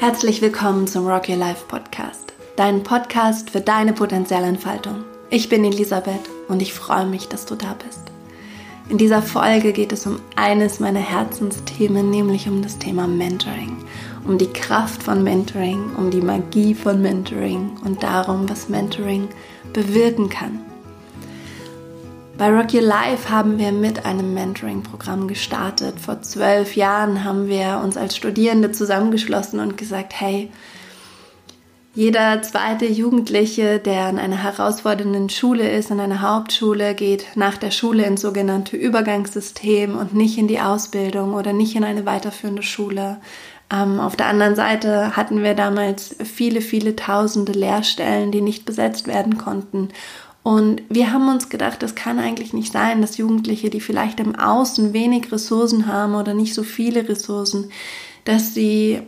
Herzlich willkommen zum Rock Your Life Podcast, dein Podcast für deine Potenzialentfaltung. Ich bin Elisabeth und ich freue mich, dass du da bist. In dieser Folge geht es um eines meiner Herzensthemen, nämlich um das Thema Mentoring, um die Kraft von Mentoring, um die Magie von Mentoring und darum, was Mentoring bewirken kann. Bei Rock Your Life haben wir mit einem Mentoring-Programm gestartet. Vor zwölf Jahren haben wir uns als Studierende zusammengeschlossen und gesagt, hey, jeder zweite Jugendliche, der in einer herausfordernden Schule ist, in einer Hauptschule, geht nach der Schule ins sogenannte Übergangssystem und nicht in die Ausbildung oder nicht in eine weiterführende Schule. Ähm, auf der anderen Seite hatten wir damals viele, viele tausende Lehrstellen, die nicht besetzt werden konnten. Und wir haben uns gedacht, das kann eigentlich nicht sein, dass Jugendliche, die vielleicht im Außen wenig Ressourcen haben oder nicht so viele Ressourcen, dass sie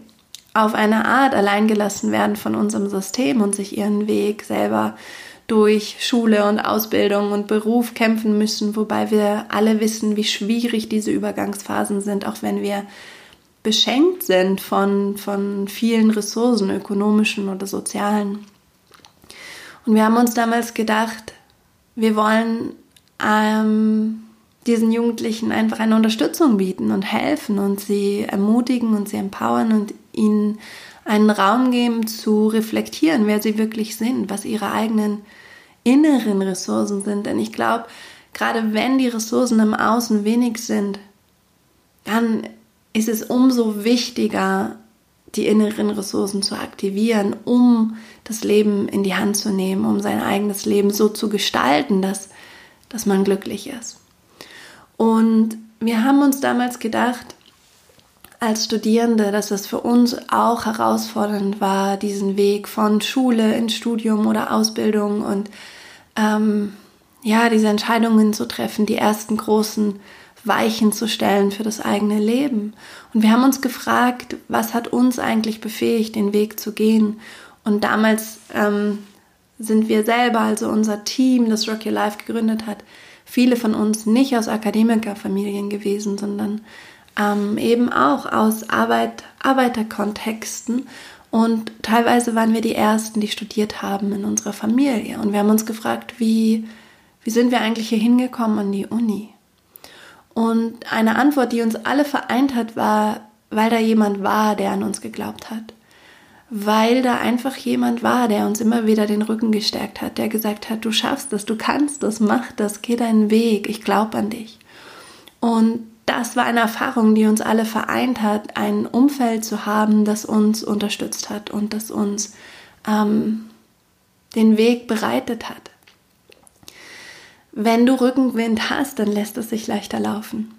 auf eine Art alleingelassen werden von unserem System und sich ihren Weg selber durch Schule und Ausbildung und Beruf kämpfen müssen, wobei wir alle wissen, wie schwierig diese Übergangsphasen sind, auch wenn wir beschenkt sind von, von vielen Ressourcen, ökonomischen oder sozialen. Und wir haben uns damals gedacht, wir wollen ähm, diesen Jugendlichen einfach eine Unterstützung bieten und helfen und sie ermutigen und sie empowern und ihnen einen Raum geben zu reflektieren, wer sie wirklich sind, was ihre eigenen inneren Ressourcen sind. Denn ich glaube, gerade wenn die Ressourcen im Außen wenig sind, dann ist es umso wichtiger, die inneren Ressourcen zu aktivieren, um das Leben in die Hand zu nehmen, um sein eigenes Leben so zu gestalten, dass, dass man glücklich ist. Und wir haben uns damals gedacht, als Studierende, dass es für uns auch herausfordernd war, diesen Weg von Schule ins Studium oder Ausbildung und ähm, ja, diese Entscheidungen zu treffen, die ersten großen Weichen zu stellen für das eigene Leben. Und wir haben uns gefragt, was hat uns eigentlich befähigt, den Weg zu gehen? Und damals ähm, sind wir selber, also unser Team, das Rock Your Life gegründet hat, viele von uns nicht aus Akademikerfamilien gewesen, sondern ähm, eben auch aus Arbeit, Arbeiterkontexten. Und teilweise waren wir die Ersten, die studiert haben in unserer Familie. Und wir haben uns gefragt, wie, wie sind wir eigentlich hier hingekommen an die Uni? Und eine Antwort, die uns alle vereint hat, war, weil da jemand war, der an uns geglaubt hat. Weil da einfach jemand war, der uns immer wieder den Rücken gestärkt hat, der gesagt hat, du schaffst das, du kannst das, mach das, geh deinen Weg, ich glaube an dich. Und das war eine Erfahrung, die uns alle vereint hat, ein Umfeld zu haben, das uns unterstützt hat und das uns ähm, den Weg bereitet hat. Wenn du Rückenwind hast, dann lässt es sich leichter laufen.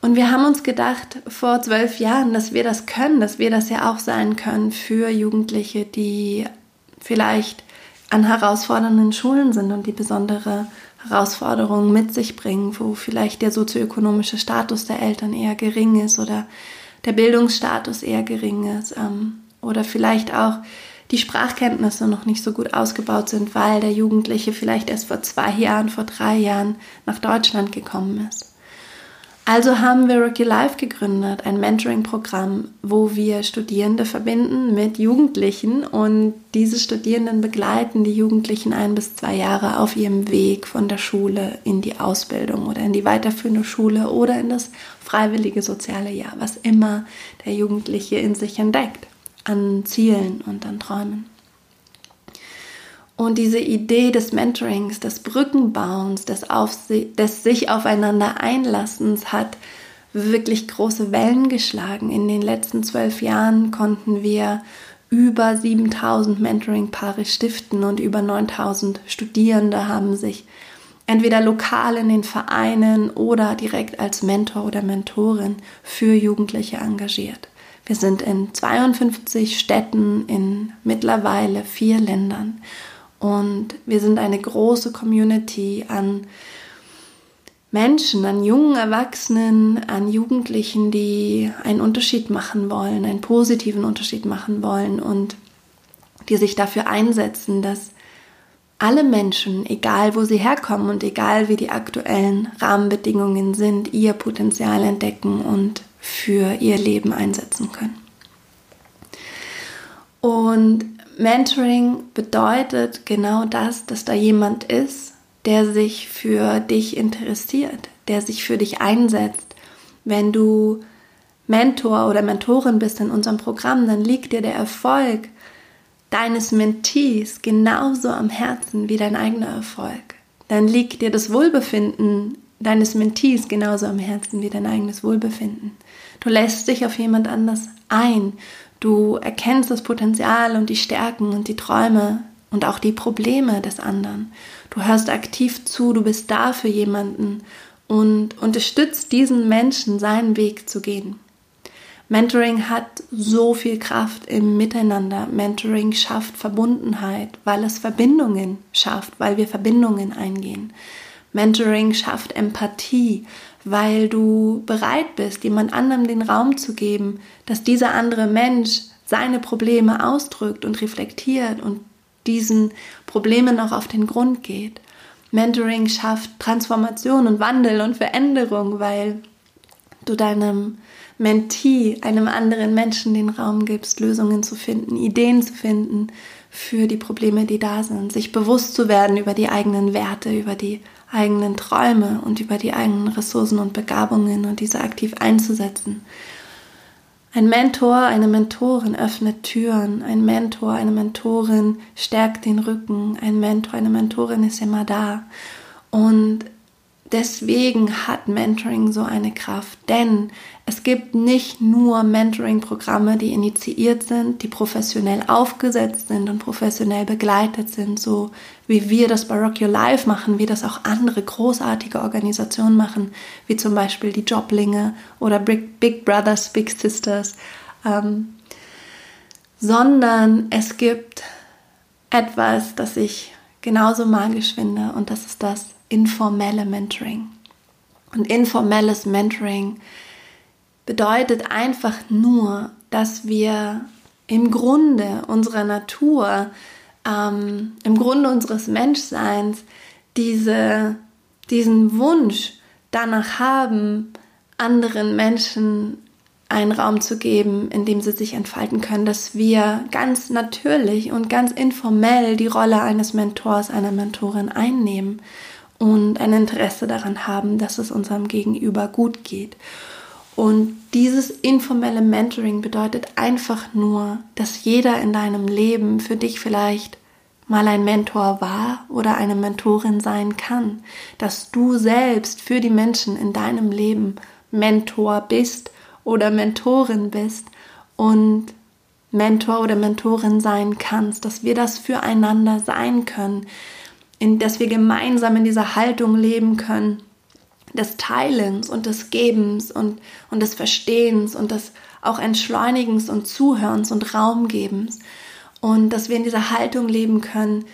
Und wir haben uns gedacht vor zwölf Jahren, dass wir das können, dass wir das ja auch sein können für Jugendliche, die vielleicht an herausfordernden Schulen sind und die besondere Herausforderungen mit sich bringen, wo vielleicht der sozioökonomische Status der Eltern eher gering ist oder der Bildungsstatus eher gering ist ähm, oder vielleicht auch die Sprachkenntnisse noch nicht so gut ausgebaut sind, weil der Jugendliche vielleicht erst vor zwei Jahren, vor drei Jahren nach Deutschland gekommen ist. Also haben wir Rocky Life gegründet, ein Mentoring-Programm, wo wir Studierende verbinden mit Jugendlichen und diese Studierenden begleiten die Jugendlichen ein bis zwei Jahre auf ihrem Weg von der Schule in die Ausbildung oder in die weiterführende Schule oder in das freiwillige soziale Jahr, was immer der Jugendliche in sich entdeckt an Zielen und an Träumen. Und diese Idee des Mentorings, des Brückenbauens, des, auf, des sich aufeinander Einlassens hat wirklich große Wellen geschlagen. In den letzten zwölf Jahren konnten wir über 7000 Mentoring-Paare stiften und über 9000 Studierende haben sich entweder lokal in den Vereinen oder direkt als Mentor oder Mentorin für Jugendliche engagiert. Wir sind in 52 Städten in mittlerweile vier Ländern. Und wir sind eine große Community an Menschen, an jungen Erwachsenen, an Jugendlichen, die einen Unterschied machen wollen, einen positiven Unterschied machen wollen und die sich dafür einsetzen, dass alle Menschen, egal wo sie herkommen und egal wie die aktuellen Rahmenbedingungen sind, ihr Potenzial entdecken und für ihr Leben einsetzen können. Und Mentoring bedeutet genau das, dass da jemand ist, der sich für dich interessiert, der sich für dich einsetzt. Wenn du Mentor oder Mentorin bist in unserem Programm, dann liegt dir der Erfolg deines Mentees genauso am Herzen wie dein eigener Erfolg. Dann liegt dir das Wohlbefinden deines Mentees genauso am Herzen wie dein eigenes Wohlbefinden. Du lässt dich auf jemand anders ein. Du erkennst das Potenzial und die Stärken und die Träume und auch die Probleme des anderen. Du hörst aktiv zu, du bist da für jemanden und unterstützt diesen Menschen, seinen Weg zu gehen. Mentoring hat so viel Kraft im Miteinander. Mentoring schafft Verbundenheit, weil es Verbindungen schafft, weil wir Verbindungen eingehen. Mentoring schafft Empathie, weil du bereit bist, jemand anderem den Raum zu geben, dass dieser andere Mensch seine Probleme ausdrückt und reflektiert und diesen Problemen auch auf den Grund geht. Mentoring schafft Transformation und Wandel und Veränderung, weil du deinem Mentee, einem anderen Menschen den Raum gibst, Lösungen zu finden, Ideen zu finden für die Probleme, die da sind, sich bewusst zu werden über die eigenen Werte, über die eigenen Träume und über die eigenen Ressourcen und Begabungen und diese aktiv einzusetzen. Ein Mentor, eine Mentorin öffnet Türen. Ein Mentor, eine Mentorin stärkt den Rücken. Ein Mentor, eine Mentorin ist immer da. Und deswegen hat Mentoring so eine Kraft, denn es gibt nicht nur Mentoring-Programme, die initiiert sind, die professionell aufgesetzt sind und professionell begleitet sind, so wie wir das Baroque Your Life machen, wie das auch andere großartige Organisationen machen, wie zum Beispiel die Joblinge oder Big Brothers, Big Sisters, ähm, sondern es gibt etwas, das ich genauso magisch finde und das ist das informelle Mentoring. Und informelles Mentoring bedeutet einfach nur, dass wir im Grunde unserer Natur, ähm, im Grunde unseres Menschseins diese, diesen Wunsch danach haben, anderen Menschen einen Raum zu geben, in dem sie sich entfalten können, dass wir ganz natürlich und ganz informell die Rolle eines Mentors, einer Mentorin einnehmen und ein Interesse daran haben, dass es unserem Gegenüber gut geht. Und dieses informelle Mentoring bedeutet einfach nur, dass jeder in deinem Leben für dich vielleicht mal ein Mentor war oder eine Mentorin sein kann, dass du selbst für die Menschen in deinem Leben Mentor bist oder Mentorin bist und Mentor oder Mentorin sein kannst, dass wir das füreinander sein können, in, dass wir gemeinsam in dieser Haltung leben können, des Teilens und des Gebens und, und des Verstehens und des auch Entschleunigens und Zuhörens und Raumgebens. Und dass wir in dieser Haltung leben können,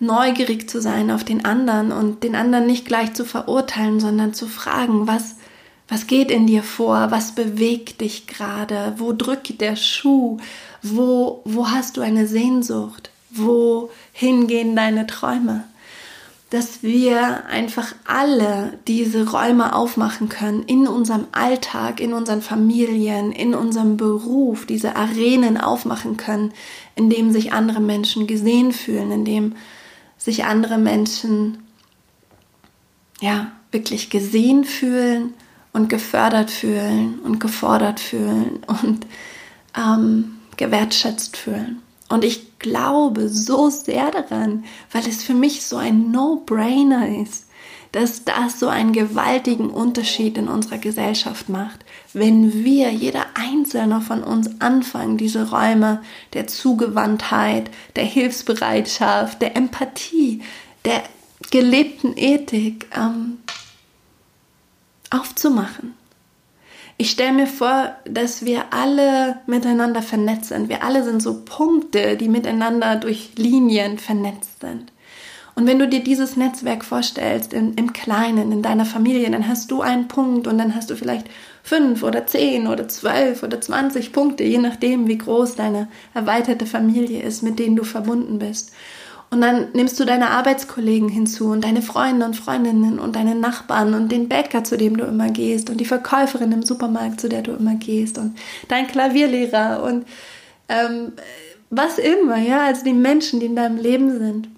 neugierig zu sein auf den anderen und den anderen nicht gleich zu verurteilen, sondern zu fragen, was, was geht in dir vor? Was bewegt dich gerade? Wo drückt der Schuh? Wo, wo hast du eine Sehnsucht? Wohin gehen deine Träume? Dass wir einfach alle diese Räume aufmachen können in unserem Alltag, in unseren Familien, in unserem Beruf, diese Arenen aufmachen können, in dem sich andere Menschen gesehen fühlen, in dem sich andere Menschen ja wirklich gesehen fühlen und gefördert fühlen und gefordert fühlen und ähm, gewertschätzt fühlen. Und ich glaube so sehr daran, weil es für mich so ein No-Brainer ist, dass das so einen gewaltigen Unterschied in unserer Gesellschaft macht, wenn wir, jeder Einzelne von uns anfangen, diese Räume der Zugewandtheit, der Hilfsbereitschaft, der Empathie, der gelebten Ethik ähm, aufzumachen. Ich stelle mir vor, dass wir alle miteinander vernetzt sind. Wir alle sind so Punkte, die miteinander durch Linien vernetzt sind. Und wenn du dir dieses Netzwerk vorstellst, im, im Kleinen, in deiner Familie, dann hast du einen Punkt und dann hast du vielleicht fünf oder zehn oder zwölf oder zwanzig Punkte, je nachdem, wie groß deine erweiterte Familie ist, mit denen du verbunden bist. Und dann nimmst du deine Arbeitskollegen hinzu und deine Freunde und Freundinnen und deine Nachbarn und den Bäcker, zu dem du immer gehst und die Verkäuferin im Supermarkt, zu der du immer gehst und dein Klavierlehrer und ähm, was immer, ja, also die Menschen, die in deinem Leben sind.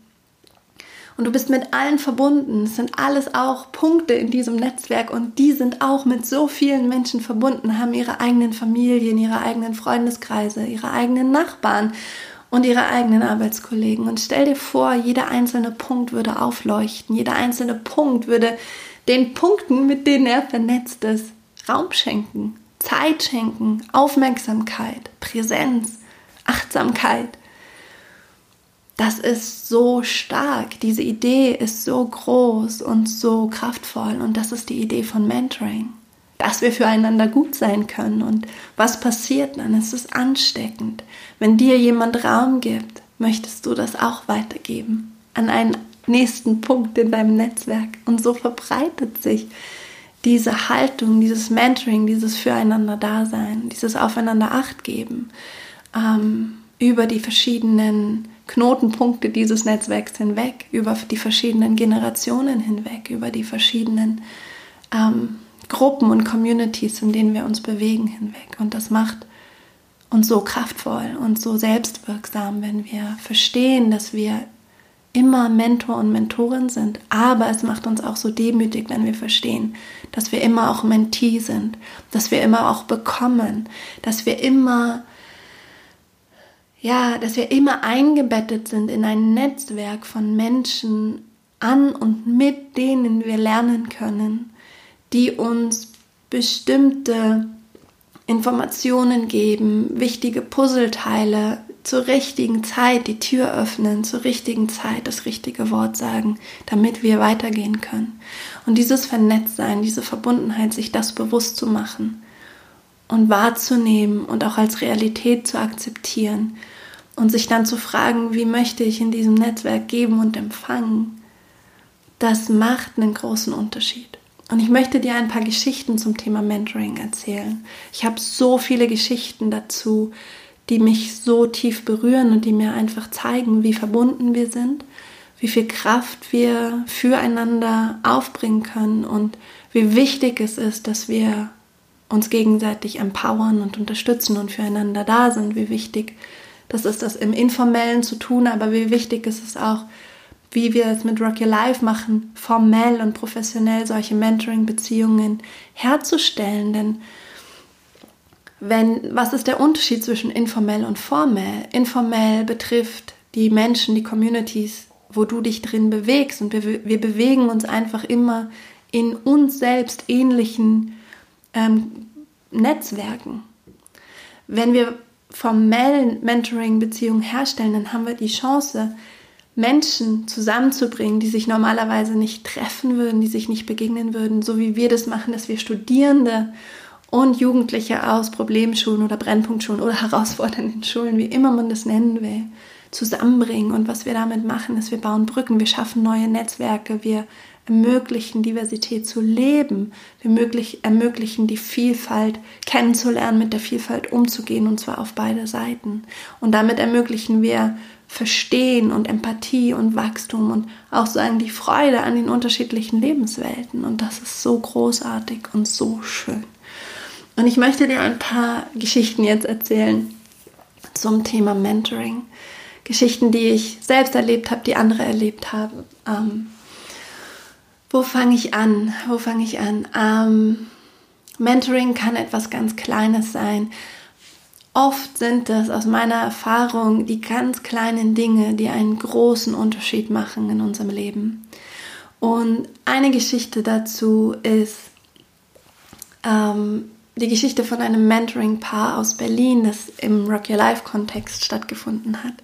Und du bist mit allen verbunden. Es sind alles auch Punkte in diesem Netzwerk und die sind auch mit so vielen Menschen verbunden, haben ihre eigenen Familien, ihre eigenen Freundeskreise, ihre eigenen Nachbarn und ihre eigenen Arbeitskollegen. Und stell dir vor, jeder einzelne Punkt würde aufleuchten, jeder einzelne Punkt würde den Punkten, mit denen er vernetzt ist, Raum schenken, Zeit schenken, Aufmerksamkeit, Präsenz, Achtsamkeit. Das ist so stark, diese Idee ist so groß und so kraftvoll und das ist die Idee von Mentoring, dass wir füreinander gut sein können und was passiert dann? Es ist ansteckend. Wenn dir jemand Raum gibt, möchtest du das auch weitergeben an einen nächsten Punkt in deinem Netzwerk und so verbreitet sich diese Haltung, dieses Mentoring, dieses Füreinander-Dasein, dieses Aufeinander Acht geben ähm, über die verschiedenen Knotenpunkte dieses Netzwerks hinweg, über die verschiedenen Generationen hinweg, über die verschiedenen ähm, Gruppen und Communities, in denen wir uns bewegen, hinweg. Und das macht uns so kraftvoll und so selbstwirksam, wenn wir verstehen, dass wir immer Mentor und Mentorin sind. Aber es macht uns auch so demütig, wenn wir verstehen, dass wir immer auch Mentee sind, dass wir immer auch bekommen, dass wir immer ja, dass wir immer eingebettet sind in ein Netzwerk von Menschen an und mit denen wir lernen können, die uns bestimmte Informationen geben, wichtige Puzzleteile zur richtigen Zeit die Tür öffnen, zur richtigen Zeit das richtige Wort sagen, damit wir weitergehen können. Und dieses Vernetztsein, diese Verbundenheit, sich das bewusst zu machen, und wahrzunehmen und auch als Realität zu akzeptieren und sich dann zu fragen, wie möchte ich in diesem Netzwerk geben und empfangen, das macht einen großen Unterschied. Und ich möchte dir ein paar Geschichten zum Thema Mentoring erzählen. Ich habe so viele Geschichten dazu, die mich so tief berühren und die mir einfach zeigen, wie verbunden wir sind, wie viel Kraft wir füreinander aufbringen können und wie wichtig es ist, dass wir uns gegenseitig empowern und unterstützen und füreinander da sind, wie wichtig das ist das im Informellen zu tun, aber wie wichtig ist es auch, wie wir es mit Rock Your Life machen, formell und professionell solche Mentoring-Beziehungen herzustellen. Denn wenn, was ist der Unterschied zwischen informell und formell? Informell betrifft die Menschen, die Communities, wo du dich drin bewegst und wir, wir bewegen uns einfach immer in uns selbst ähnlichen ähm, Netzwerken. Wenn wir formellen Mentoring-Beziehungen herstellen, dann haben wir die Chance, Menschen zusammenzubringen, die sich normalerweise nicht treffen würden, die sich nicht begegnen würden, so wie wir das machen, dass wir Studierende und Jugendliche aus Problemschulen oder Brennpunktschulen oder herausfordernden Schulen, wie immer man das nennen will, zusammenbringen. Und was wir damit machen, ist, wir bauen Brücken, wir schaffen neue Netzwerke, wir ermöglichen, Diversität zu leben. Wir ermöglichen, die Vielfalt kennenzulernen, mit der Vielfalt umzugehen, und zwar auf beide Seiten. Und damit ermöglichen wir Verstehen und Empathie und Wachstum und auch sagen die Freude an den unterschiedlichen Lebenswelten. Und das ist so großartig und so schön. Und ich möchte dir ein paar Geschichten jetzt erzählen zum Thema Mentoring. Geschichten, die ich selbst erlebt habe, die andere erlebt haben. Ähm, wo fange ich an? Wo fange ich an? Ähm, Mentoring kann etwas ganz Kleines sein. Oft sind es aus meiner Erfahrung die ganz kleinen Dinge, die einen großen Unterschied machen in unserem Leben. Und eine Geschichte dazu ist ähm, die Geschichte von einem Mentoring-Paar aus Berlin, das im Rock Your Life-Kontext stattgefunden hat.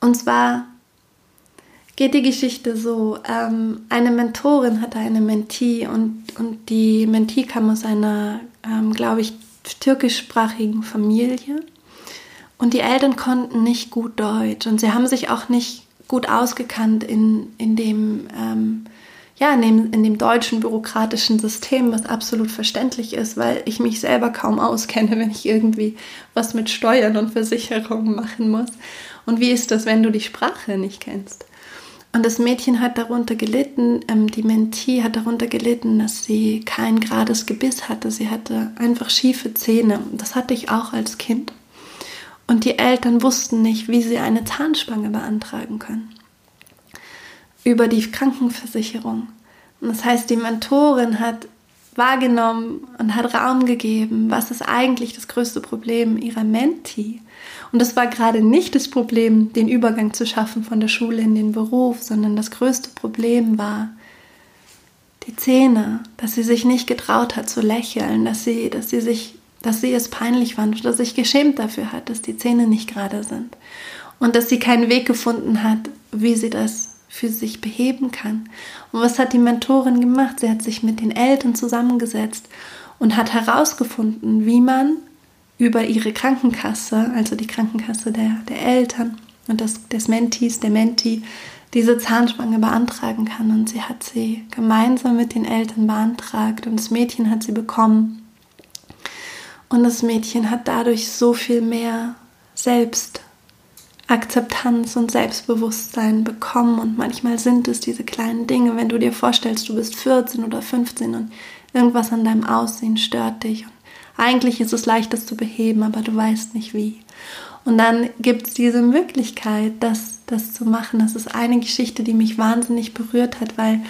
Und zwar geht die Geschichte so. Ähm, eine Mentorin hatte eine Mentee und, und die Mentee kam aus einer, ähm, glaube ich, türkischsprachigen Familie. Und die Eltern konnten nicht gut Deutsch und sie haben sich auch nicht gut ausgekannt in, in dem, ähm, ja, in dem, in dem deutschen bürokratischen System, was absolut verständlich ist, weil ich mich selber kaum auskenne, wenn ich irgendwie was mit Steuern und Versicherungen machen muss. Und wie ist das, wenn du die Sprache nicht kennst? Und das Mädchen hat darunter gelitten, ähm, die Mentee hat darunter gelitten, dass sie kein gerades Gebiss hatte. Sie hatte einfach schiefe Zähne. Das hatte ich auch als Kind. Und die Eltern wussten nicht, wie sie eine Zahnspange beantragen können. Über die Krankenversicherung. Und das heißt, die Mentorin hat wahrgenommen und hat Raum gegeben, was ist eigentlich das größte Problem ihrer Menti. Und das war gerade nicht das Problem, den Übergang zu schaffen von der Schule in den Beruf, sondern das größte Problem war die Zähne, dass sie sich nicht getraut hat zu lächeln, dass sie, dass sie sich, dass sie es peinlich fand oder sich geschämt dafür hat, dass die Zähne nicht gerade sind. Und dass sie keinen Weg gefunden hat, wie sie das für sich beheben kann. Und was hat die Mentorin gemacht? Sie hat sich mit den Eltern zusammengesetzt und hat herausgefunden, wie man über ihre Krankenkasse, also die Krankenkasse der, der Eltern und des, des Mentis, der Menti, diese Zahnspange beantragen kann. Und sie hat sie gemeinsam mit den Eltern beantragt und das Mädchen hat sie bekommen. Und das Mädchen hat dadurch so viel mehr selbst Akzeptanz und Selbstbewusstsein bekommen und manchmal sind es diese kleinen Dinge, wenn du dir vorstellst, du bist 14 oder 15 und irgendwas an deinem Aussehen stört dich und eigentlich ist es leicht, das zu beheben, aber du weißt nicht wie. Und dann gibt es diese Möglichkeit, das, das zu machen. Das ist eine Geschichte, die mich wahnsinnig berührt hat, weil,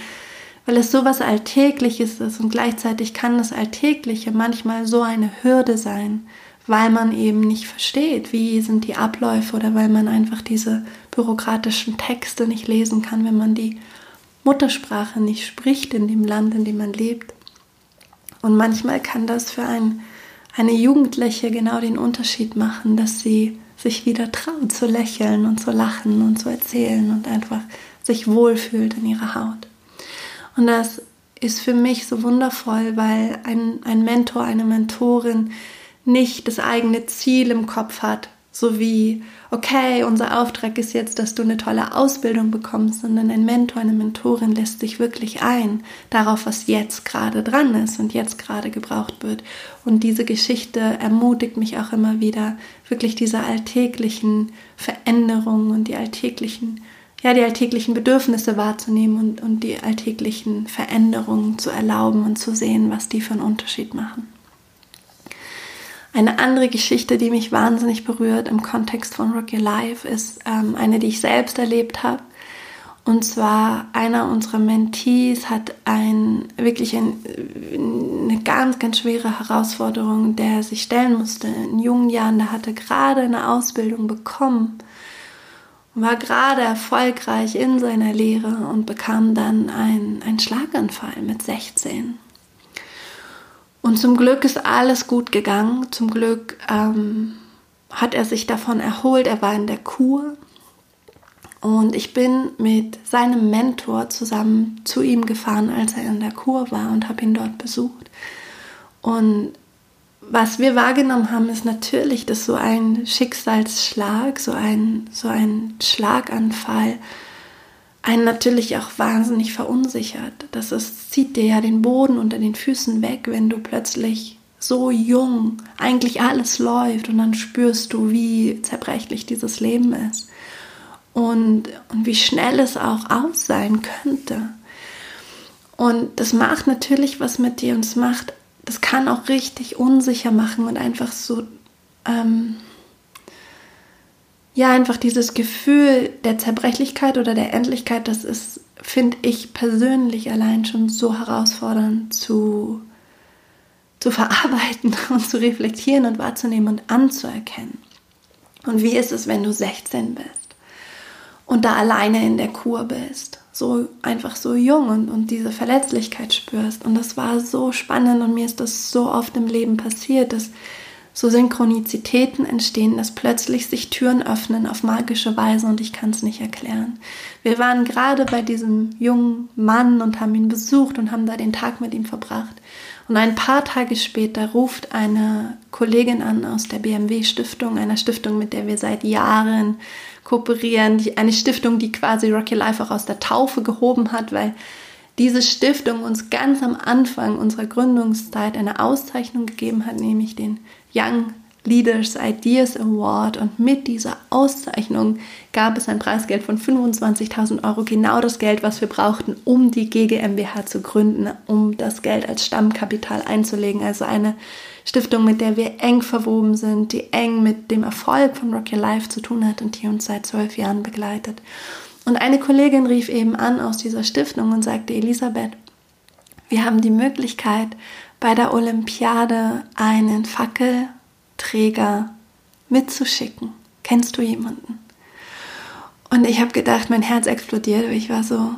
weil es so was Alltägliches ist und gleichzeitig kann das Alltägliche manchmal so eine Hürde sein, weil man eben nicht versteht, wie sind die Abläufe oder weil man einfach diese bürokratischen Texte nicht lesen kann, wenn man die Muttersprache nicht spricht in dem Land, in dem man lebt. Und manchmal kann das für ein, eine Jugendliche genau den Unterschied machen, dass sie sich wieder traut zu lächeln und zu lachen und zu erzählen und einfach sich wohlfühlt in ihrer Haut. Und das ist für mich so wundervoll, weil ein, ein Mentor, eine Mentorin nicht das eigene Ziel im Kopf hat, so wie, okay, unser Auftrag ist jetzt, dass du eine tolle Ausbildung bekommst, sondern ein Mentor, eine Mentorin lässt sich wirklich ein darauf, was jetzt gerade dran ist und jetzt gerade gebraucht wird. Und diese Geschichte ermutigt mich auch immer wieder, wirklich diese alltäglichen Veränderungen und die alltäglichen, ja, die alltäglichen Bedürfnisse wahrzunehmen und, und die alltäglichen Veränderungen zu erlauben und zu sehen, was die für einen Unterschied machen. Eine andere Geschichte, die mich wahnsinnig berührt im Kontext von Rock Your Life, ist ähm, eine, die ich selbst erlebt habe. Und zwar einer unserer Mentees hat ein, wirklich ein, eine ganz, ganz schwere Herausforderung, der sich stellen musste in jungen Jahren. Der hatte gerade eine Ausbildung bekommen, war gerade erfolgreich in seiner Lehre und bekam dann einen Schlaganfall mit 16. Und zum Glück ist alles gut gegangen. Zum Glück ähm, hat er sich davon erholt. Er war in der Kur. Und ich bin mit seinem Mentor zusammen zu ihm gefahren, als er in der Kur war und habe ihn dort besucht. Und was wir wahrgenommen haben, ist natürlich, dass so ein Schicksalsschlag, so ein, so ein Schlaganfall einen natürlich auch wahnsinnig verunsichert. Das ist, zieht dir ja den Boden unter den Füßen weg, wenn du plötzlich so jung eigentlich alles läuft und dann spürst du, wie zerbrechlich dieses Leben ist und, und wie schnell es auch aus sein könnte. Und das macht natürlich was mit dir und es macht, das kann auch richtig unsicher machen und einfach so ähm, ja, einfach dieses Gefühl der Zerbrechlichkeit oder der Endlichkeit, das ist, finde ich persönlich allein schon so herausfordernd zu, zu verarbeiten und zu reflektieren und wahrzunehmen und anzuerkennen. Und wie ist es, wenn du 16 bist und da alleine in der Kur bist? So einfach so jung und, und diese Verletzlichkeit spürst. Und das war so spannend und mir ist das so oft im Leben passiert, dass so Synchronizitäten entstehen, dass plötzlich sich Türen öffnen auf magische Weise und ich kann es nicht erklären. Wir waren gerade bei diesem jungen Mann und haben ihn besucht und haben da den Tag mit ihm verbracht. Und ein paar Tage später ruft eine Kollegin an aus der BMW Stiftung, einer Stiftung, mit der wir seit Jahren kooperieren, eine Stiftung, die quasi Rocky Life auch aus der Taufe gehoben hat, weil diese Stiftung uns ganz am Anfang unserer Gründungszeit eine Auszeichnung gegeben hat, nämlich den Young Leaders Ideas Award und mit dieser Auszeichnung gab es ein Preisgeld von 25.000 Euro, genau das Geld, was wir brauchten, um die GGMBH zu gründen, um das Geld als Stammkapital einzulegen. Also eine Stiftung, mit der wir eng verwoben sind, die eng mit dem Erfolg von Rock Your Life zu tun hat und die uns seit zwölf Jahren begleitet. Und eine Kollegin rief eben an aus dieser Stiftung und sagte, Elisabeth, wir haben die Möglichkeit, bei der Olympiade einen Fackelträger mitzuschicken. Kennst du jemanden? Und ich habe gedacht, mein Herz explodiert. Ich war so,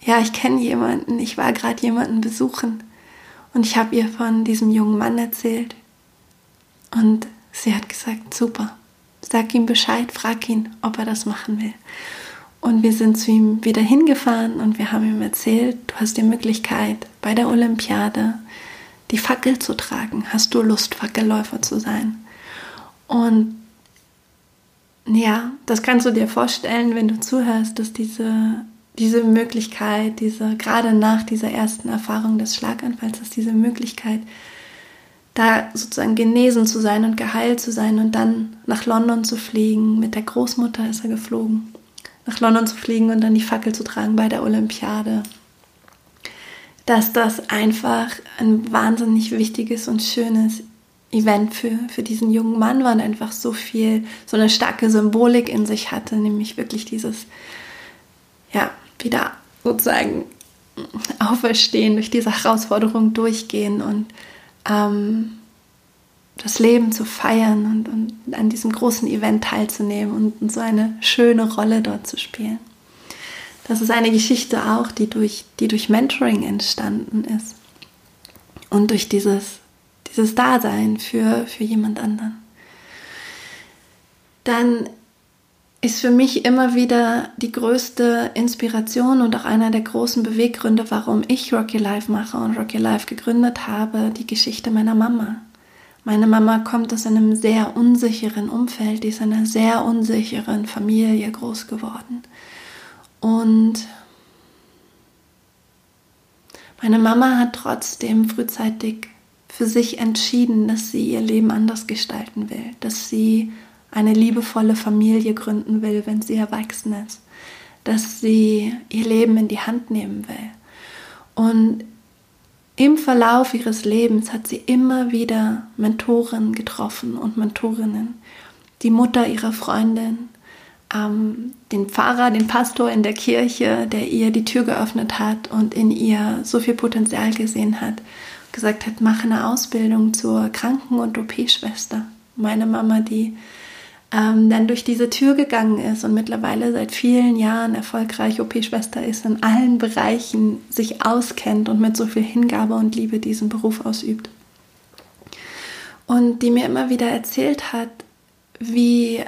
ja, ich kenne jemanden. Ich war gerade jemanden besuchen. Und ich habe ihr von diesem jungen Mann erzählt. Und sie hat gesagt, super, sag ihm Bescheid, frag ihn, ob er das machen will. Und wir sind zu ihm wieder hingefahren und wir haben ihm erzählt, du hast die Möglichkeit, bei der Olympiade die Fackel zu tragen. Hast du Lust, Fackelläufer zu sein? Und ja, das kannst du dir vorstellen, wenn du zuhörst, dass diese diese Möglichkeit, diese, gerade nach dieser ersten Erfahrung des Schlaganfalls, dass diese Möglichkeit, da sozusagen genesen zu sein und geheilt zu sein und dann nach London zu fliegen, mit der Großmutter ist er geflogen, nach London zu fliegen und dann die Fackel zu tragen bei der Olympiade, dass das einfach ein wahnsinnig wichtiges und schönes Event für, für diesen jungen Mann war und einfach so viel, so eine starke Symbolik in sich hatte, nämlich wirklich dieses, ja, wieder sozusagen auferstehen, durch diese Herausforderung durchgehen und ähm, das Leben zu feiern und, und, an diesem großen Event teilzunehmen und, und so eine schöne Rolle dort zu spielen. Das ist eine Geschichte auch, die durch, die durch Mentoring entstanden ist und durch dieses, dieses Dasein für, für jemand anderen. Dann ist für mich immer wieder die größte Inspiration und auch einer der großen Beweggründe, warum ich Rocky Life mache und Rocky Life gegründet habe, die Geschichte meiner Mama. Meine Mama kommt aus einem sehr unsicheren Umfeld, die ist in einer sehr unsicheren Familie groß geworden. Und meine Mama hat trotzdem frühzeitig für sich entschieden, dass sie ihr Leben anders gestalten will, dass sie eine liebevolle Familie gründen will, wenn sie erwachsen ist, dass sie ihr Leben in die Hand nehmen will. Und im Verlauf ihres Lebens hat sie immer wieder Mentoren getroffen und Mentorinnen. Die Mutter ihrer Freundin, ähm, den Pfarrer, den Pastor in der Kirche, der ihr die Tür geöffnet hat und in ihr so viel Potenzial gesehen hat, gesagt hat, mach eine Ausbildung zur Kranken- und OP-Schwester. Meine Mama, die ähm, dann durch diese Tür gegangen ist und mittlerweile seit vielen Jahren erfolgreich OP-Schwester ist, in allen Bereichen sich auskennt und mit so viel Hingabe und Liebe diesen Beruf ausübt. Und die mir immer wieder erzählt hat, wie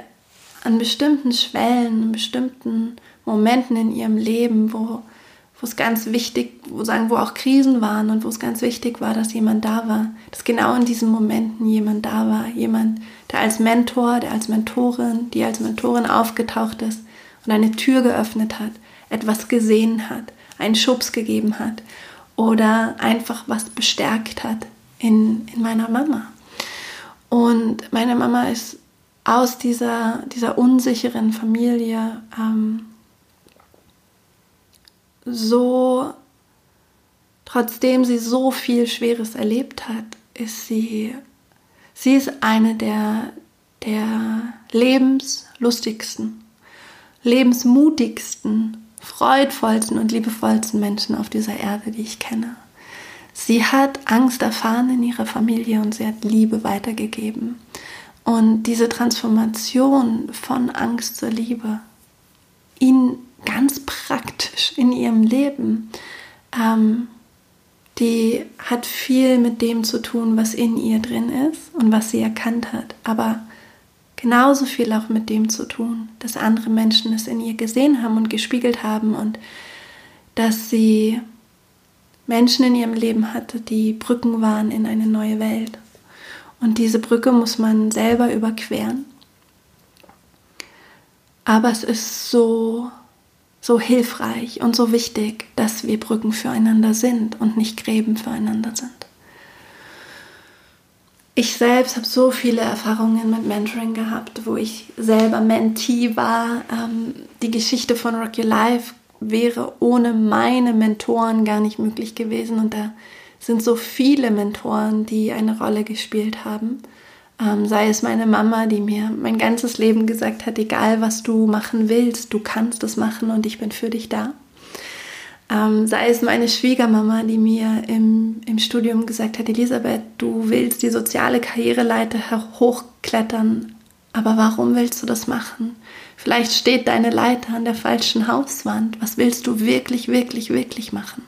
an bestimmten Schwellen, in bestimmten Momenten in ihrem Leben, wo wo es ganz wichtig, wo sagen, wo auch Krisen waren und wo es ganz wichtig war, dass jemand da war, dass genau in diesen Momenten jemand da war, jemand, der als Mentor, der als Mentorin, die als Mentorin aufgetaucht ist und eine Tür geöffnet hat, etwas gesehen hat, einen Schubs gegeben hat oder einfach was bestärkt hat in, in meiner Mama. Und meine Mama ist aus dieser, dieser unsicheren Familie ähm, so, trotzdem sie so viel Schweres erlebt hat, ist sie, sie ist eine der, der lebenslustigsten, lebensmutigsten, freudvollsten und liebevollsten Menschen auf dieser Erde, die ich kenne. Sie hat Angst erfahren in ihrer Familie und sie hat Liebe weitergegeben. Und diese Transformation von Angst zur Liebe, ihn ganz praktisch in ihrem Leben, ähm, die hat viel mit dem zu tun, was in ihr drin ist und was sie erkannt hat, aber genauso viel auch mit dem zu tun, dass andere Menschen es in ihr gesehen haben und gespiegelt haben und dass sie Menschen in ihrem Leben hatte, die Brücken waren in eine neue Welt. Und diese Brücke muss man selber überqueren. Aber es ist so so hilfreich und so wichtig, dass wir Brücken füreinander sind und nicht Gräben füreinander sind. ich selbst habe so viele Erfahrungen mit Mentoring gehabt, wo ich selber Mentee war. Ähm, die Geschichte von Rock Your Life wäre ohne meine Mentoren gar nicht möglich gewesen. Und da sind so viele Mentoren, die eine Rolle gespielt haben. Ähm, sei es meine Mama, die mir mein ganzes Leben gesagt hat, egal was du machen willst, du kannst es machen und ich bin für dich da. Ähm, sei es meine Schwiegermama, die mir im, im Studium gesagt hat, Elisabeth, du willst die soziale Karriereleiter hochklettern, aber warum willst du das machen? Vielleicht steht deine Leiter an der falschen Hauswand. Was willst du wirklich, wirklich, wirklich machen?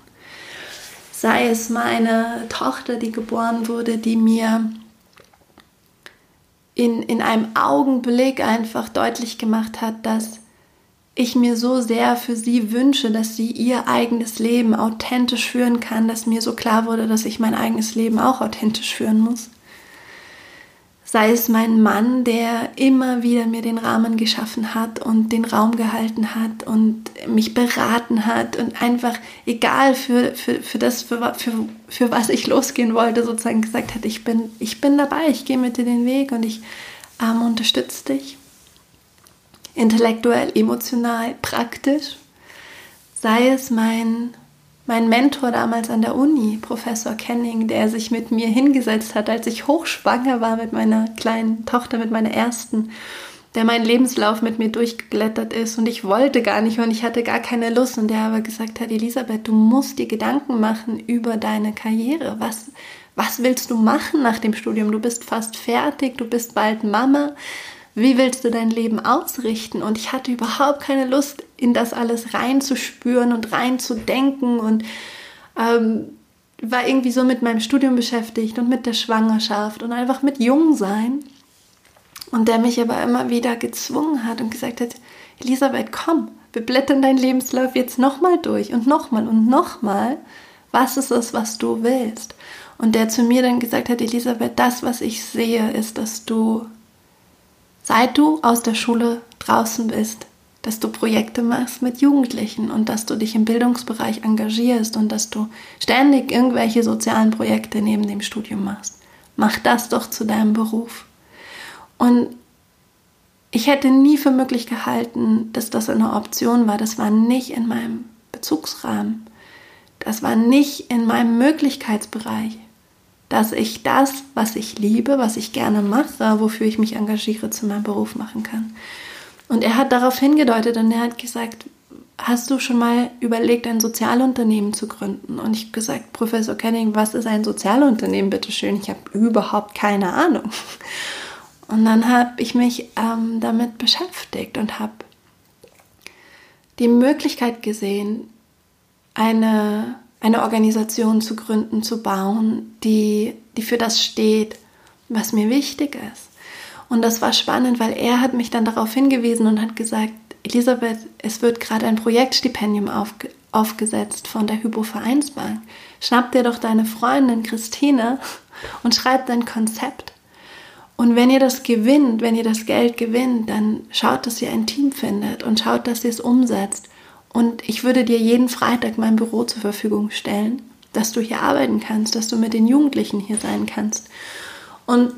Sei es meine Tochter, die geboren wurde, die mir in, in einem Augenblick einfach deutlich gemacht hat, dass ich mir so sehr für sie wünsche, dass sie ihr eigenes Leben authentisch führen kann, dass mir so klar wurde, dass ich mein eigenes Leben auch authentisch führen muss. Sei es mein Mann, der immer wieder mir den Rahmen geschaffen hat und den Raum gehalten hat und mich beraten hat und einfach, egal für, für, für das, für, für, für was ich losgehen wollte, sozusagen gesagt hat, ich bin, ich bin dabei, ich gehe mit dir den Weg und ich ähm, unterstütze dich intellektuell, emotional, praktisch. Sei es mein, mein Mentor damals an der Uni, Professor Kenning, der sich mit mir hingesetzt hat, als ich hochschwanger war mit meiner kleinen Tochter, mit meiner ersten, der meinen Lebenslauf mit mir durchgeblättert ist und ich wollte gar nicht und ich hatte gar keine Lust und der aber gesagt hat, Elisabeth, du musst dir Gedanken machen über deine Karriere. Was, was willst du machen nach dem Studium? Du bist fast fertig, du bist bald Mama wie willst du dein Leben ausrichten? Und ich hatte überhaupt keine Lust, in das alles reinzuspüren und reinzudenken und ähm, war irgendwie so mit meinem Studium beschäftigt und mit der Schwangerschaft und einfach mit Jungsein. Und der mich aber immer wieder gezwungen hat und gesagt hat, Elisabeth, komm, wir blättern deinen Lebenslauf jetzt nochmal durch und nochmal und nochmal. Was ist es, was du willst? Und der zu mir dann gesagt hat, Elisabeth, das, was ich sehe, ist, dass du seit du aus der Schule draußen bist, dass du Projekte machst mit Jugendlichen und dass du dich im Bildungsbereich engagierst und dass du ständig irgendwelche sozialen Projekte neben dem Studium machst. Mach das doch zu deinem Beruf. Und ich hätte nie für möglich gehalten, dass das eine Option war. Das war nicht in meinem Bezugsrahmen. Das war nicht in meinem Möglichkeitsbereich dass ich das, was ich liebe, was ich gerne mache, wofür ich mich engagiere, zu meinem Beruf machen kann. Und er hat darauf hingedeutet und er hat gesagt, hast du schon mal überlegt, ein Sozialunternehmen zu gründen? Und ich habe gesagt, Professor Kenning, was ist ein Sozialunternehmen, bitteschön? Ich habe überhaupt keine Ahnung. Und dann habe ich mich ähm, damit beschäftigt und habe die Möglichkeit gesehen, eine eine Organisation zu gründen, zu bauen, die, die für das steht, was mir wichtig ist. Und das war spannend, weil er hat mich dann darauf hingewiesen und hat gesagt, Elisabeth, es wird gerade ein Projektstipendium auf, aufgesetzt von der Hypo Vereinsbank. Schnapp dir doch deine Freundin Christine und schreib dein Konzept. Und wenn ihr das gewinnt, wenn ihr das Geld gewinnt, dann schaut, dass ihr ein Team findet und schaut, dass ihr es umsetzt und ich würde dir jeden Freitag mein Büro zur Verfügung stellen, dass du hier arbeiten kannst, dass du mit den Jugendlichen hier sein kannst. Und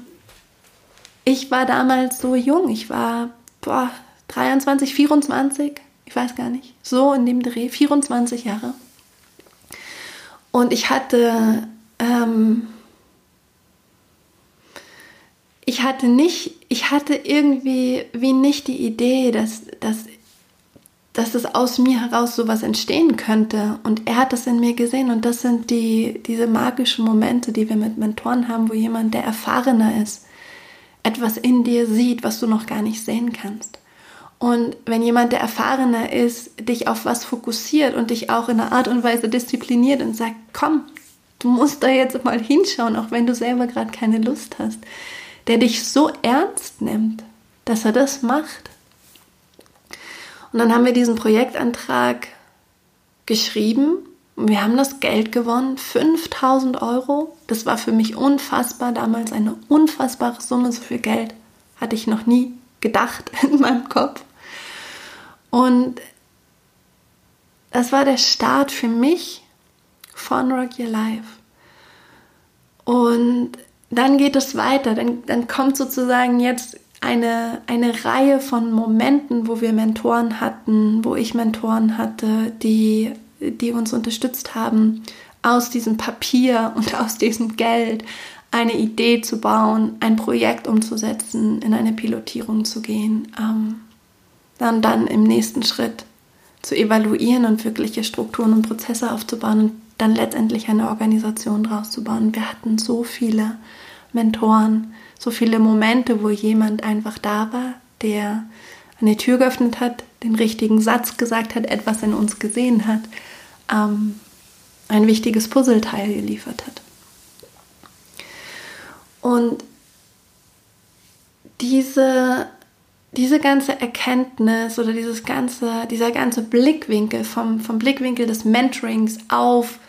ich war damals so jung, ich war boah, 23, 24, ich weiß gar nicht, so in dem Dreh, 24 Jahre. Und ich hatte, ähm, ich hatte nicht, ich hatte irgendwie wie nicht die Idee, dass, dass dass es aus mir heraus sowas entstehen könnte. Und er hat das in mir gesehen. Und das sind die, diese magischen Momente, die wir mit Mentoren haben, wo jemand, der erfahrener ist, etwas in dir sieht, was du noch gar nicht sehen kannst. Und wenn jemand, der erfahrener ist, dich auf was fokussiert und dich auch in einer Art und Weise diszipliniert und sagt, komm, du musst da jetzt mal hinschauen, auch wenn du selber gerade keine Lust hast, der dich so ernst nimmt, dass er das macht, und dann haben wir diesen Projektantrag geschrieben und wir haben das Geld gewonnen, 5000 Euro. Das war für mich unfassbar, damals eine unfassbare Summe, so viel Geld hatte ich noch nie gedacht in meinem Kopf. Und das war der Start für mich von Rock Your Life. Und dann geht es weiter. Dann, dann kommt sozusagen jetzt eine, eine Reihe von Momenten, wo wir Mentoren hatten, wo ich Mentoren hatte, die, die uns unterstützt haben, aus diesem Papier und aus diesem Geld eine Idee zu bauen, ein Projekt umzusetzen, in eine Pilotierung zu gehen, ähm, dann, dann im nächsten Schritt zu evaluieren und wirkliche Strukturen und Prozesse aufzubauen und dann letztendlich eine Organisation draus zu bauen. Wir hatten so viele Mentoren, so viele Momente, wo jemand einfach da war, der eine Tür geöffnet hat, den richtigen Satz gesagt hat, etwas in uns gesehen hat, ähm, ein wichtiges Puzzleteil geliefert hat. Und diese, diese ganze Erkenntnis oder dieses ganze, dieser ganze Blickwinkel vom, vom Blickwinkel des Mentorings auf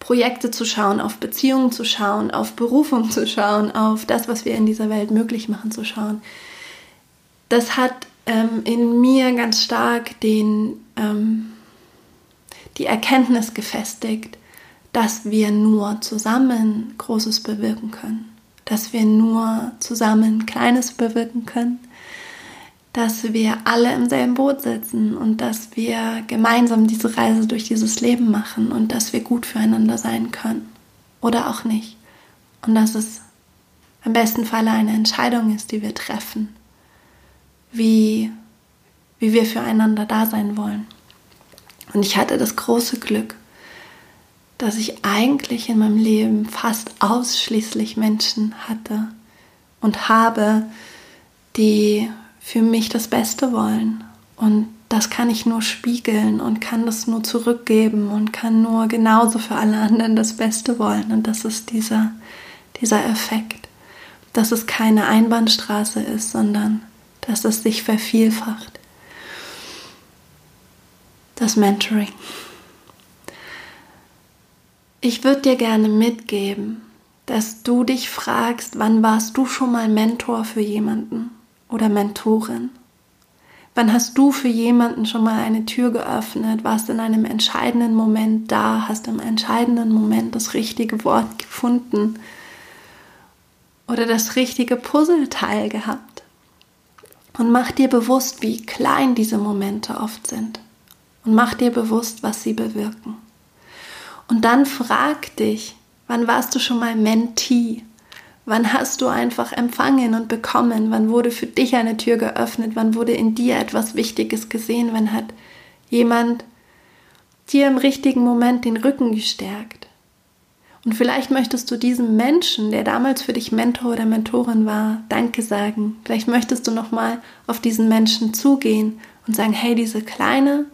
Projekte zu schauen, auf Beziehungen zu schauen, auf Berufung zu schauen, auf das, was wir in dieser Welt möglich machen zu schauen. Das hat ähm, in mir ganz stark den, ähm, die Erkenntnis gefestigt, dass wir nur zusammen Großes bewirken können, dass wir nur zusammen Kleines bewirken können dass wir alle im selben Boot sitzen und dass wir gemeinsam diese Reise durch dieses Leben machen und dass wir gut füreinander sein können oder auch nicht. Und dass es im besten Falle eine Entscheidung ist, die wir treffen, wie, wie wir füreinander da sein wollen. Und ich hatte das große Glück, dass ich eigentlich in meinem Leben fast ausschließlich Menschen hatte und habe, die für mich das Beste wollen. Und das kann ich nur spiegeln und kann das nur zurückgeben und kann nur genauso für alle anderen das Beste wollen. Und das ist dieser, dieser Effekt, dass es keine Einbahnstraße ist, sondern dass es sich vervielfacht. Das Mentoring. Ich würde dir gerne mitgeben, dass du dich fragst, wann warst du schon mal Mentor für jemanden? Oder Mentorin? Wann hast du für jemanden schon mal eine Tür geöffnet, warst in einem entscheidenden Moment da, hast im entscheidenden Moment das richtige Wort gefunden oder das richtige Puzzleteil gehabt? Und mach dir bewusst, wie klein diese Momente oft sind. Und mach dir bewusst, was sie bewirken. Und dann frag dich, wann warst du schon mal Mentee? Wann hast du einfach empfangen und bekommen? Wann wurde für dich eine Tür geöffnet? Wann wurde in dir etwas Wichtiges gesehen? Wann hat jemand dir im richtigen Moment den Rücken gestärkt? Und vielleicht möchtest du diesem Menschen, der damals für dich Mentor oder Mentorin war, Danke sagen. Vielleicht möchtest du nochmal auf diesen Menschen zugehen und sagen, hey, diese kleine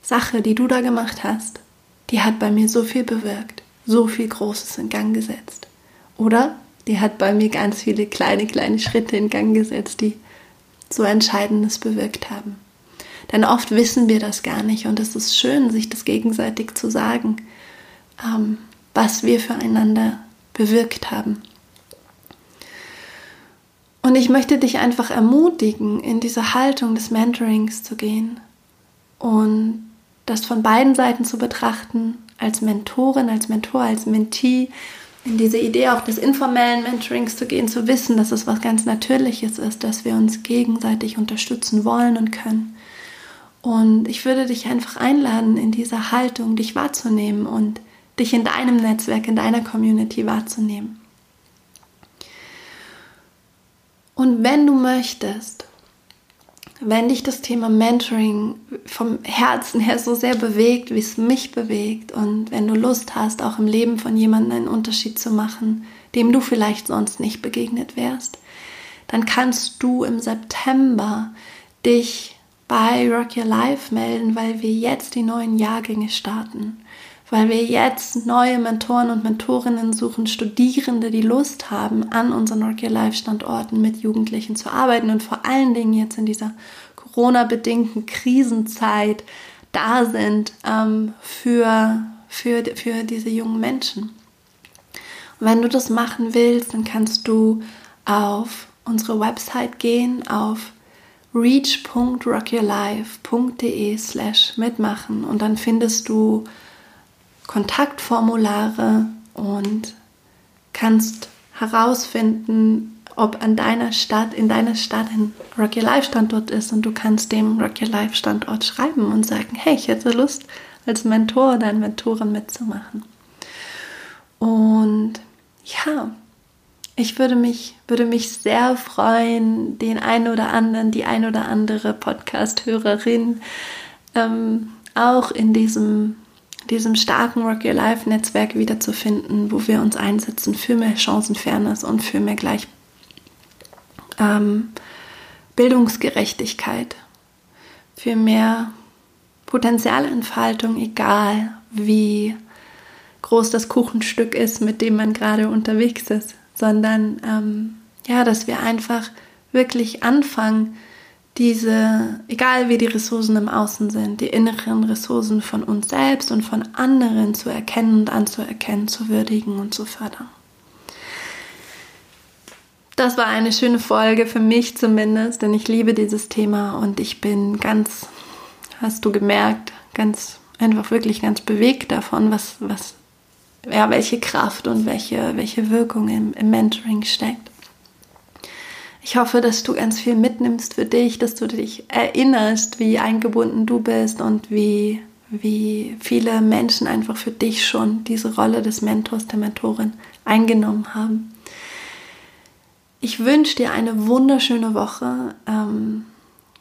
Sache, die du da gemacht hast, die hat bei mir so viel bewirkt, so viel Großes in Gang gesetzt. Oder die hat bei mir ganz viele kleine, kleine Schritte in Gang gesetzt, die so Entscheidendes bewirkt haben. Denn oft wissen wir das gar nicht und es ist schön, sich das gegenseitig zu sagen, ähm, was wir füreinander bewirkt haben. Und ich möchte dich einfach ermutigen, in diese Haltung des Mentorings zu gehen und das von beiden Seiten zu betrachten, als Mentorin, als Mentor, als Mentee in diese Idee auch des informellen Mentorings zu gehen, zu wissen, dass es was ganz Natürliches ist, dass wir uns gegenseitig unterstützen wollen und können. Und ich würde dich einfach einladen, in dieser Haltung dich wahrzunehmen und dich in deinem Netzwerk, in deiner Community wahrzunehmen. Und wenn du möchtest, wenn dich das Thema Mentoring vom Herzen her so sehr bewegt, wie es mich bewegt und wenn du Lust hast, auch im Leben von jemandem einen Unterschied zu machen, dem du vielleicht sonst nicht begegnet wärst, dann kannst du im September dich bei Rock Your Life melden, weil wir jetzt die neuen Jahrgänge starten weil wir jetzt neue Mentoren und Mentorinnen suchen, Studierende, die Lust haben, an unseren Rock Your Life Standorten mit Jugendlichen zu arbeiten und vor allen Dingen jetzt in dieser Corona-bedingten Krisenzeit da sind ähm, für, für, für diese jungen Menschen. Und wenn du das machen willst, dann kannst du auf unsere Website gehen, auf reach.rockyourlife.de slash mitmachen und dann findest du Kontaktformulare und kannst herausfinden, ob an deiner Stadt, in deiner Stadt ein Rock Your Life Standort ist und du kannst dem Rock Your Life Standort schreiben und sagen, hey, ich hätte Lust, als Mentor oder Mentorin mitzumachen. Und ja, ich würde mich, würde mich sehr freuen, den einen oder anderen, die ein oder andere Podcast-Hörerin ähm, auch in diesem, diesem starken Rock Your Life Netzwerk wiederzufinden, wo wir uns einsetzen für mehr Chancenfairness und für mehr Gleich, ähm, Bildungsgerechtigkeit, für mehr Potenzialentfaltung, egal wie groß das Kuchenstück ist, mit dem man gerade unterwegs ist, sondern ähm, ja, dass wir einfach wirklich anfangen, diese, egal wie die Ressourcen im Außen sind, die inneren Ressourcen von uns selbst und von anderen zu erkennen und anzuerkennen, zu würdigen und zu fördern. Das war eine schöne Folge für mich zumindest, denn ich liebe dieses Thema und ich bin ganz, hast du gemerkt, ganz einfach wirklich ganz bewegt davon, was, was ja, welche Kraft und welche, welche Wirkung im, im Mentoring steckt. Ich hoffe, dass du ganz viel mitnimmst für dich, dass du dich erinnerst, wie eingebunden du bist und wie, wie viele Menschen einfach für dich schon diese Rolle des Mentors, der Mentorin eingenommen haben. Ich wünsche dir eine wunderschöne Woche. Ähm,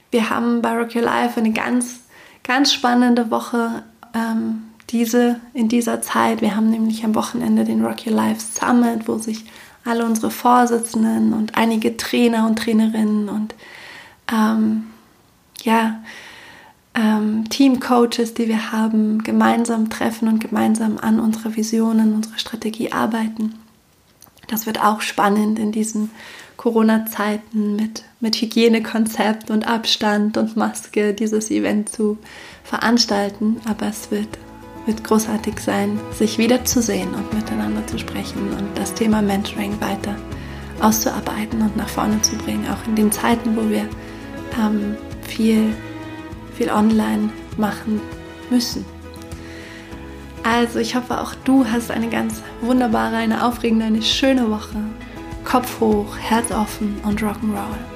wir haben bei Rock Your Life eine ganz, ganz spannende Woche ähm, diese, in dieser Zeit. Wir haben nämlich am Wochenende den Rock Your Life Summit, wo sich alle unsere Vorsitzenden und einige Trainer und Trainerinnen und ähm, ja, ähm, Teamcoaches, die wir haben, gemeinsam treffen und gemeinsam an unserer Vision, an unserer Strategie arbeiten. Das wird auch spannend in diesen Corona-Zeiten mit, mit Hygienekonzept und Abstand und Maske dieses Event zu veranstalten. Aber es wird wird großartig sein, sich wiederzusehen und miteinander zu sprechen und das Thema Mentoring weiter auszuarbeiten und nach vorne zu bringen, auch in den Zeiten, wo wir ähm, viel, viel online machen müssen. Also ich hoffe, auch du hast eine ganz wunderbare, eine aufregende, eine schöne Woche. Kopf hoch, Herz offen und Rock'n'Roll.